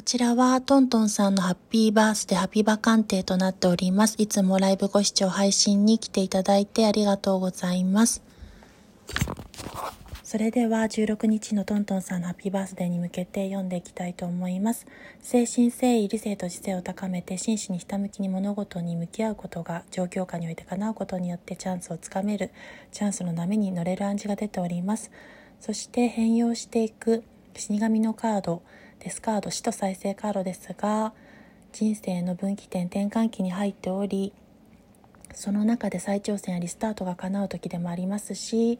こちらはトントンさんのハッピーバースデーハッピーバカンテとなっております。いつもライブご視聴配信に来ていただいてありがとうございます。それでは16日のトントンさんのハッピーバースデーに向けて読んでいきたいと思います。精神誠意、理性と知性を高めて真摯にひたむきに物事に向き合うことが状況下において叶うことによってチャンスをつかめる、チャンスの波に乗れる暗示が出ております。そして変容していく死神のカード、デスカード死と再生カードですが人生の分岐点転換期に入っておりその中で再挑戦やリスタートが叶う時でもありますし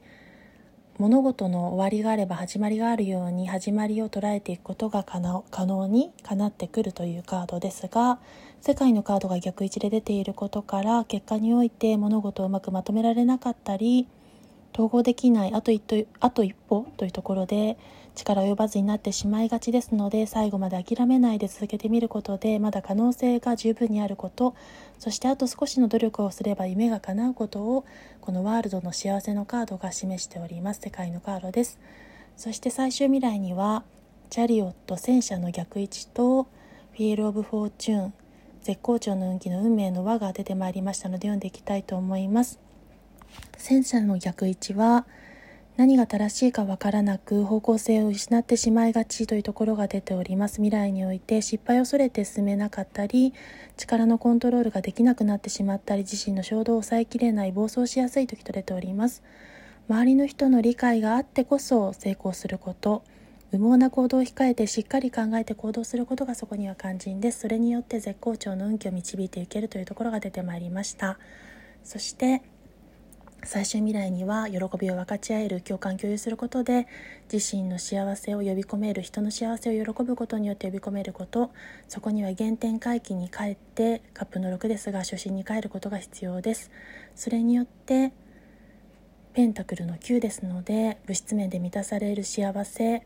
物事の終わりがあれば始まりがあるように始まりを捉えていくことが可能にかなってくるというカードですが世界のカードが逆位置で出ていることから結果において物事をうまくまとめられなかったり統合できないあと一あと一歩というところで力及ばずになってしまいがちですので最後まで諦めないで続けてみることでまだ可能性が十分にあること。そしてあと少しの努力をすれば夢が叶うことをこの World の幸せのカードが示しております。世界のカードです。そして最終未来には Chariot 戦車の逆位置と Wheel of Fortune 絶好調の運気の運命の輪が出てまいりましたので読んでいきたいと思います。戦車の逆位置は何が正しいかわからなく方向性を失ってしまいがちというところが出ております。未来において失敗を恐れて進めなかったり力のコントロールができなくなってしまったり自身の衝動を抑えきれない暴走しやすい時と出ております。周りの人の理解があってこそ成功すること。無謀な行動を控えてしっかり考えて行動することがそこには肝心です。それによって絶好調の運気を導いていけるというところが出てまいりました。そして最終未来には喜びを分かち合える共感共有することで自身の幸せを呼び込める人の幸せを喜ぶことによって呼び込めること。そこには原点回帰に帰ってカップの6ですが初心に帰ることが必要です。それによってペンタクルの9ですので物質面で満たされる幸せ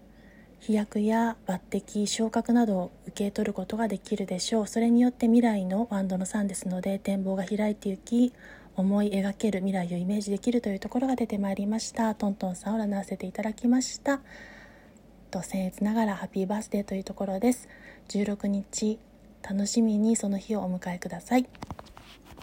飛躍や抜擢昇格などを受け取ることができるでしょう。それによって未来のワンドの3ですので展望が開いていき思い描ける未来をイメージできるというところが出てまいりました。トントンさんを占わせていただきました。と僭越ながらハッピーバースデーというところです。16日楽しみにその日をお迎えください。